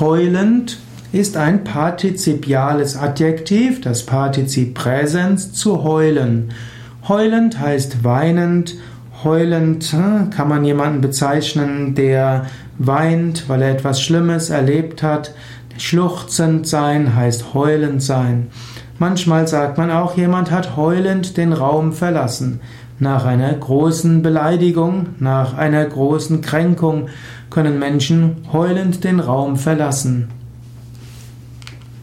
Heulend ist ein partizipiales Adjektiv, das Partizip Präsens zu heulen. Heulend heißt weinend. Heulend hm, kann man jemanden bezeichnen, der weint, weil er etwas Schlimmes erlebt hat. Schluchzend sein heißt heulend sein. Manchmal sagt man auch, jemand hat heulend den Raum verlassen. Nach einer großen Beleidigung, nach einer großen Kränkung können Menschen heulend den Raum verlassen.